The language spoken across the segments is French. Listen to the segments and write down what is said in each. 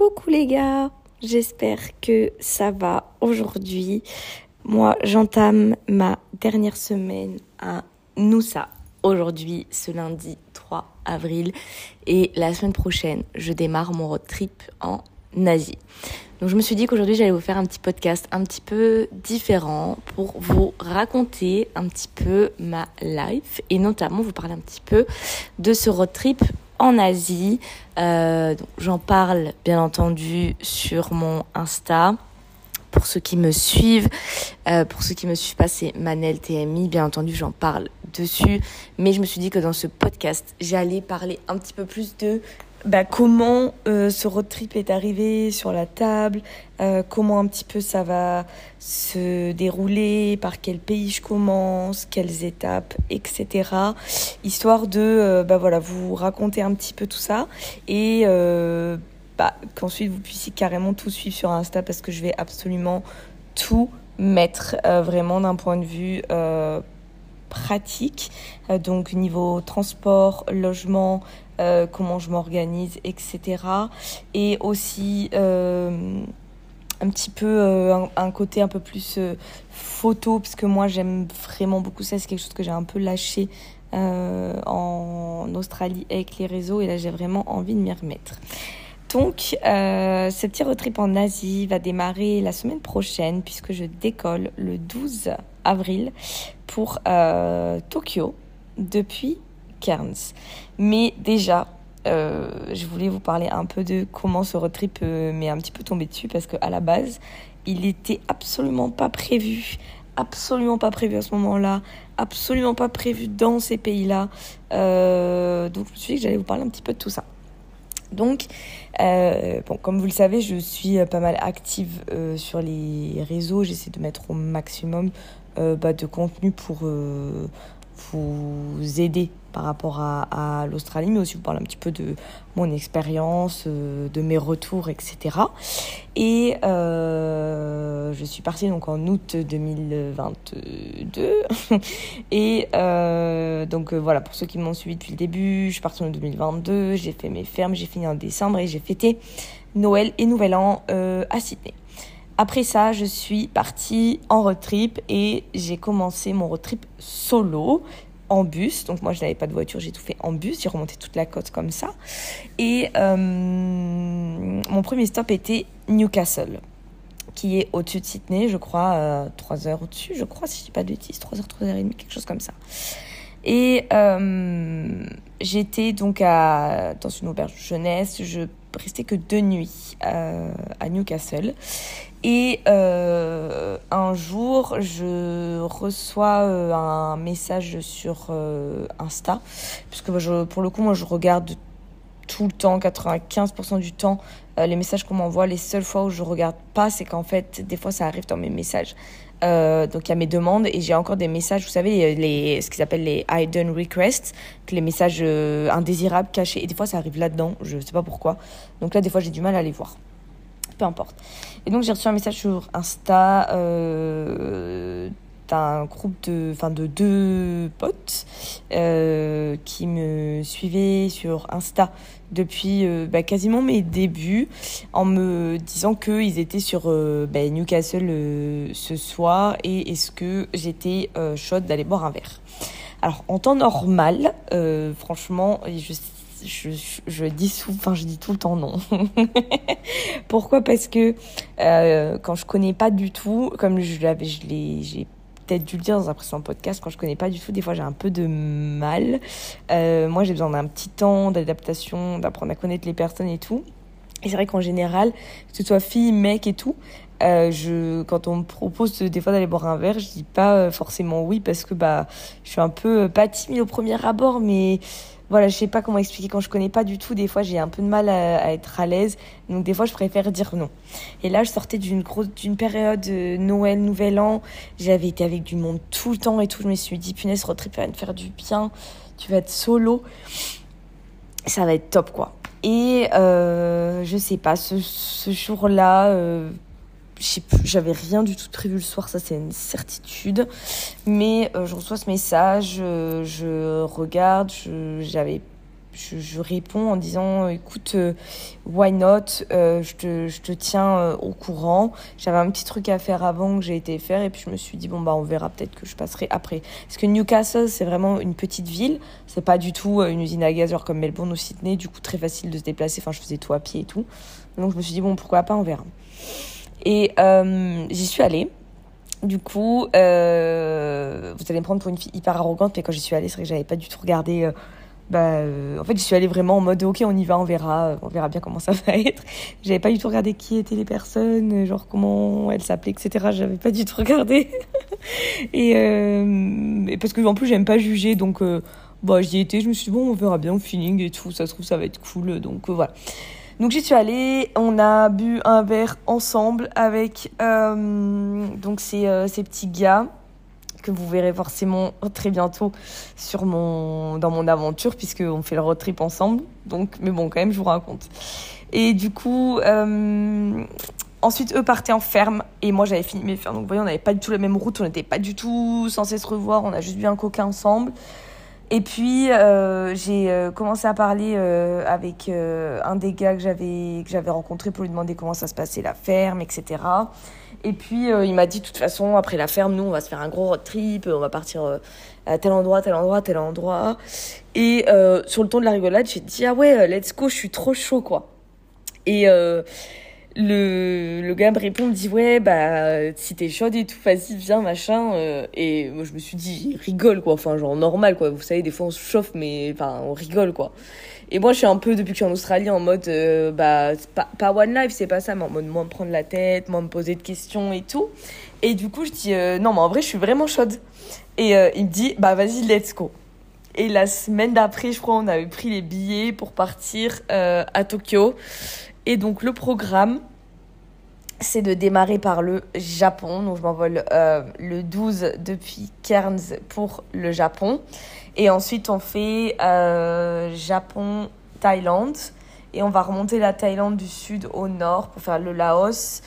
Coucou les gars, j'espère que ça va aujourd'hui. Moi, j'entame ma dernière semaine à Noussa aujourd'hui, ce lundi 3 avril. Et la semaine prochaine, je démarre mon road trip en Asie. Donc je me suis dit qu'aujourd'hui j'allais vous faire un petit podcast un petit peu différent pour vous raconter un petit peu ma life et notamment vous parler un petit peu de ce road trip en Asie. Euh, J'en parle bien entendu sur mon Insta. Pour ceux qui me suivent, euh, pour ceux qui me suivent pas, c'est Manel TMI. Bien entendu, j'en parle dessus. Mais je me suis dit que dans ce podcast, j'allais parler un petit peu plus de bah, comment euh, ce road trip est arrivé sur la table, euh, comment un petit peu ça va se dérouler, par quel pays je commence, quelles étapes, etc. Histoire de euh, bah, voilà, vous raconter un petit peu tout ça et bah, qu'ensuite vous puissiez carrément tout suivre sur Insta parce que je vais absolument tout mettre vraiment d'un point de vue pratique, donc niveau transport, logement, euh, comment je m'organise, etc. Et aussi euh, un petit peu euh, un, côté un peu plus photo, parce que moi j'aime vraiment beaucoup ça, c'est quelque chose que j'ai un peu lâché en Australie avec les réseaux, et là j'ai vraiment envie de m'y remettre. Donc, euh, ce petit road trip en Asie va démarrer la semaine prochaine puisque je décolle le 12 avril pour Tokyo depuis Cairns. Mais déjà, euh, je voulais vous parler un peu de comment ce road trip euh, m'est un petit peu tombé dessus parce qu'à la base, il n'était absolument pas prévu, absolument pas prévu à ce moment-là, absolument pas prévu dans ces pays-là. Euh, donc je me suis dit que j'allais vous parler un petit peu de tout ça. Donc, bon, comme vous le savez, je suis pas mal active sur les réseaux. J'essaie de mettre au maximum bah, de contenu pour vous aider par rapport à, l'Australie, mais aussi vous parler un petit peu de mon expérience, euh, de mes retours, etc. Et euh, je suis partie donc en août 2022. Et euh, donc voilà, pour ceux qui m'ont suivi depuis le début, je suis partie en 2022, j'ai fait mes fermes, j'ai fini en décembre et j'ai fêté Noël et Nouvel An à Sydney. Après ça, je suis partie en road trip et j'ai commencé mon road trip solo en bus. Donc moi, je n'avais pas de voiture, j'ai tout fait en bus. J'ai remonté toute la côte comme ça. Et euh, mon premier stop était Newcastle, qui est au-dessus de Sydney, je crois, 3 euh, heures au-dessus, je crois, si je dis pas de bêtises, 3 heures, 3 heures et demie, quelque chose comme ça. Et euh, j'étais donc dans une auberge jeunesse. Je restais que deux nuits à Newcastle. Et euh, un jour, je reçois euh, un message sur euh, Insta, puisque je, pour le coup, moi, je regarde tout le temps, 95% du temps, les messages qu'on m'envoie. Les seules fois où je regarde pas, c'est qu'en fait, des fois, ça arrive dans mes messages. donc, il y a mes demandes et j'ai encore des messages, vous savez, les, ce qu'ils appellent les hidden requests, les messages indésirables, cachés. Et des fois, ça arrive là-dedans, je sais pas pourquoi. Donc là, des fois, j'ai du mal à les voir peu importe. Et donc j'ai reçu un message sur Insta euh, d'un groupe de, enfin de deux potes euh, qui me suivaient sur Insta depuis euh, bah, quasiment mes débuts en me disant qu'ils étaient sur bah, Newcastle ce soir et est-ce que j'étais chaude d'aller boire un verre. Alors en temps normal, franchement, je je, je, dis souvent, je dis tout le temps non. Pourquoi? Parce que euh, quand je connais pas du tout, comme je l'avais, je l'ai, j'ai peut-être dû le dire dans un précédent podcast, quand je connais pas du tout, des fois j'ai un peu de mal. Euh, moi, j'ai besoin d'un petit temps d'adaptation, d'apprendre à connaître les personnes et tout. Et c'est vrai qu'en général, que ce soit fille, mec et tout, euh, je, quand on me propose des fois d'aller boire un verre, je dis pas forcément oui parce que bah, je suis un peu pas timide au premier abord, mais voilà, je sais pas comment expliquer quand je connais pas du tout. Des fois, j'ai un peu de mal à, être à l'aise. Donc, des fois, je préfère dire non. Et là, je sortais d'une grosse, d'une période de Noël, Nouvel An. J'avais été avec du monde tout le temps et tout. Je me suis dit, punaise, road trip va te faire du bien. Tu vas être solo. Ça va être top, quoi. Et euh, je sais pas, ce, ce jour-là, euh, j'avais rien du tout prévu le soir, ça c'est une certitude. Mais euh, je reçois ce message, je, regarde, j'avais je, réponds en disant écoute, why not je, te, je te tiens au courant. J'avais un petit truc à faire avant que j'ai été faire et puis je me suis dit bon bah on verra peut-être que je passerai après. Parce que Newcastle c'est vraiment une petite ville, c'est pas du tout une usine à gaz genre comme Melbourne ou Sydney, du coup très facile de se déplacer. Enfin je faisais tout à pied et tout. Donc je me suis dit bon pourquoi pas on verra. Et j'y suis allée. Du coup, euh, vous allez me prendre pour une fille hyper arrogante, mais quand j'y suis allée, c'est vrai que j'avais pas du tout regardé. Euh, bah, euh, en fait, j'y suis allée vraiment en mode ok, on y va, on verra, on verra bien comment ça va être. J'avais pas du tout regardé qui étaient les personnes, genre comment elles s'appelaient, etc. J'avais pas du tout regardé. et, et, parce que en plus, j'aime pas juger, donc bah, j'y étais, je me suis dit bon, on verra bien au feeling et tout, ça se trouve, ça va être cool, donc voilà. Donc j'y suis allée, on a bu un verre ensemble avec euh, donc ces, euh, ces, petits gars que vous verrez forcément très bientôt sur mon, dans mon aventure puisqu'on fait le road trip ensemble. Donc, mais bon, quand même, je vous raconte. Et du coup, euh, ensuite, eux partaient en ferme et moi j'avais fini mes fermes. Donc, vous voyez, on n'avait pas du tout la même route, on n'était pas du tout censé se revoir, on a juste bu un coca ensemble. Et puis euh, j'ai euh, commencé à parler euh, avec un des gars que j'avais que j'avais rencontré pour lui demander comment ça se passait la ferme, etc. Et puis il m'a dit de toute façon après la ferme nous on va se faire un gros road trip, on va partir à tel endroit, tel endroit, tel endroit. Et sur le ton de la rigolade j'ai dit ah ouais let's go je suis trop chaud quoi. Et le, le gars me répond, me dit ouais bah si t'es chaude et tout, vas-y viens machin. Euh, et moi je me suis dit rigole quoi, enfin genre normal quoi. Vous savez des fois on se chauffe mais enfin on rigole quoi. Et moi je suis un peu depuis que je suis en Australie en mode euh, bah pas, pas one life c'est pas ça mais en mode moins me prendre la tête, moins me poser de questions et tout. Et du coup je dis euh, non mais en vrai je suis vraiment chaude. Et il me dit bah vas-y let's go. Et la semaine d'après, je crois, on avait pris les billets pour partir à Tokyo. Et donc le programme, c'est de démarrer par le Japon. Donc je m'envole euh, le 12 depuis Cairns pour le Japon. Et ensuite on fait euh, Japon-Thaïlande. Et on va remonter la Thaïlande du sud au nord pour faire le Laos.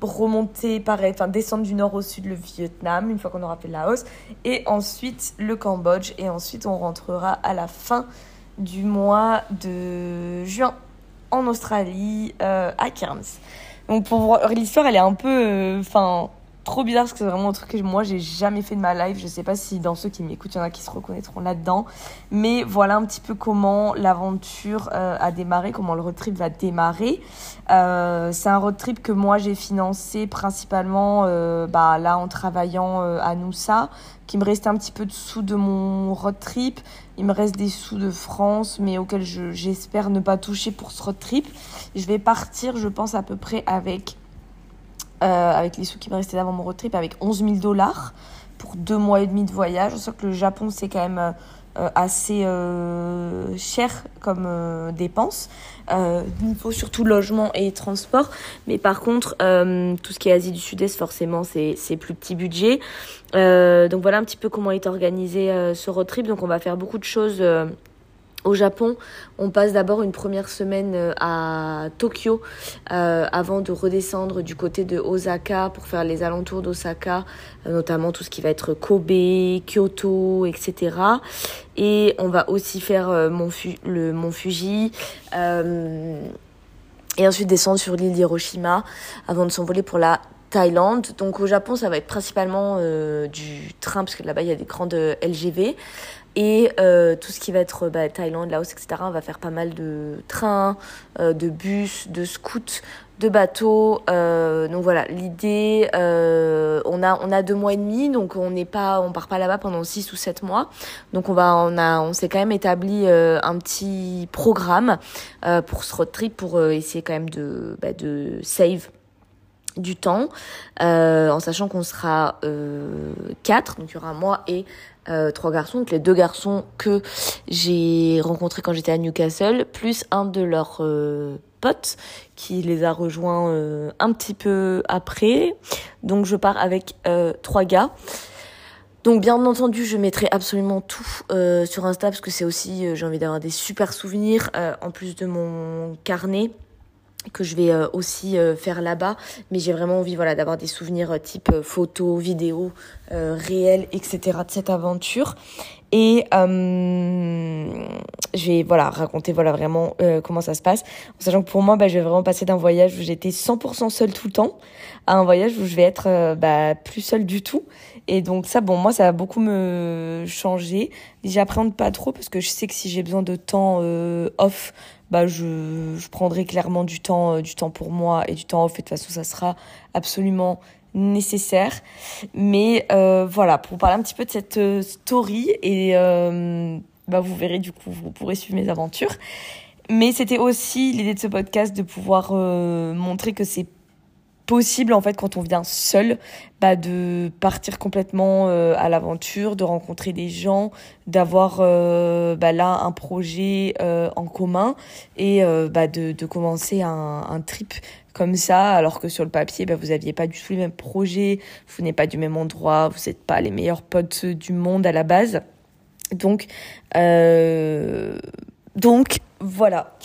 Remonter, pareil, enfin descendre du nord au sud le Vietnam, une fois qu'on aura fait le Laos. Et ensuite le Cambodge. Et ensuite on rentrera à la fin du mois de juin en Australie, euh, à Cairns. Donc pour l'histoire, elle est un peu, euh, enfin, trop bizarre parce que c'est vraiment un truc que moi j'ai jamais fait de ma life. Je sais pas si dans ceux qui m'écoutent, il y en a qui se reconnaîtront là-dedans. Mais voilà un petit peu comment l'aventure euh, a démarré, comment le road trip va démarrer. Euh, c'est un road trip que moi j'ai financé principalement euh, bah, là en travaillant à Noussa, qui me restait un petit peu de sous de mon road trip. Il me reste des sous de France, mais auxquels j'espère ne pas toucher pour ce road trip. Je vais partir, je pense, à peu près avec euh, avec les sous qui me restaient d'avant mon road trip, avec 11 000 dollars pour deux mois et demi de voyage. On que le Japon, c'est quand même euh, assez euh, cher comme euh, dépense. faut surtout logement et transport. Mais par contre, tout ce qui est Asie du Sud-Est, forcément, c'est plus petit budget. donc voilà un petit peu comment est organisé ce road trip. Donc on va faire beaucoup de choses au Japon, on passe d'abord une première semaine euh, à Tokyo euh, avant de redescendre du côté de Osaka pour faire les alentours d'Osaka, euh, notamment tout ce qui va être Kobe, Kyoto, etc. Et on va aussi faire le mont Fuji. et ensuite descendre sur l'île d'Hiroshima avant de s'envoler pour la Thaïlande. Donc au Japon, ça va être principalement du train, parce que là-bas, il y a des grandes LGV. Et euh, tout ce qui va être bah, Thaïlande, Laos, etc., on va faire pas mal de trains, euh, de bus, de scouts, de bateaux. Euh, donc voilà, l'idée, euh, on a on a deux mois et demi, donc on n'est pas, on part pas là-bas pendant six ou sept mois. Donc on va, on a, on s'est quand même établi euh, un petit programme pour ce road trip pour essayer quand même de bah, de save du temps, en sachant qu'on sera quatre, donc il y aura moi et euh, trois garçons, donc les deux garçons que j'ai rencontrés quand j'étais à Newcastle, plus un de leurs euh, potes qui les a rejoints euh, un petit peu après. Donc je pars avec trois gars. Donc bien entendu, je mettrai absolument tout sur Insta parce que c'est aussi, j'ai envie d'avoir des super souvenirs en plus de mon carnet que je vais euh, aussi euh, faire là-bas mais j'ai vraiment envie voilà d'avoir des souvenirs euh, type photos vidéos réels etc de cette aventure Et euh, je vais voilà, raconter voilà, vraiment euh, comment ça se passe. En sachant que pour moi, bah, je vais vraiment passer d'un voyage où j'étais 100% seule tout le temps à un voyage où je vais être euh, bah, plus seule du tout. Et donc ça, bon, moi, ça va beaucoup me changer. J'appréhende pas trop parce que je sais que si j'ai besoin de temps off, bah, je, je prendrai clairement du temps, du temps pour moi et du temps off. Et de toute façon, ça sera absolument nécessaire. Mais euh, voilà, pour parler un petit peu de cette euh, story et euh, bah, vous verrez du coup, vous pourrez suivre mes aventures. Mais c'était aussi l'idée de ce podcast de pouvoir montrer que c'est possible en fait quand on vient seul bah, de partir complètement à l'aventure, de rencontrer des gens, d'avoir bah, là un projet en commun et bah, de, de commencer un, trip comme ça, alors que sur le papier, bah, vous n'aviez pas du tout les mêmes projets, vous n'êtes pas du même endroit, vous n'êtes pas les meilleurs potes du monde à la base. Donc, euh, donc voilà.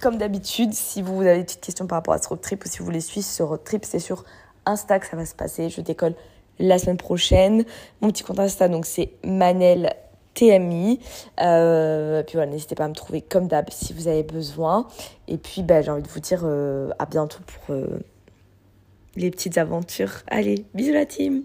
Comme d'habitude, si vous avez des petites questions par rapport à ce road trip ou si vous voulez suivre ce road trip, c'est sur Insta que ça va se passer. Je décolle la semaine prochaine. Mon petit compte Insta, donc c'est Manel TMI. Euh, puis voilà, n'hésitez pas à me trouver comme d'hab si vous avez besoin. Et puis bah, j'ai envie de vous dire euh, à bientôt pour euh, les petites aventures. Allez, bisous la team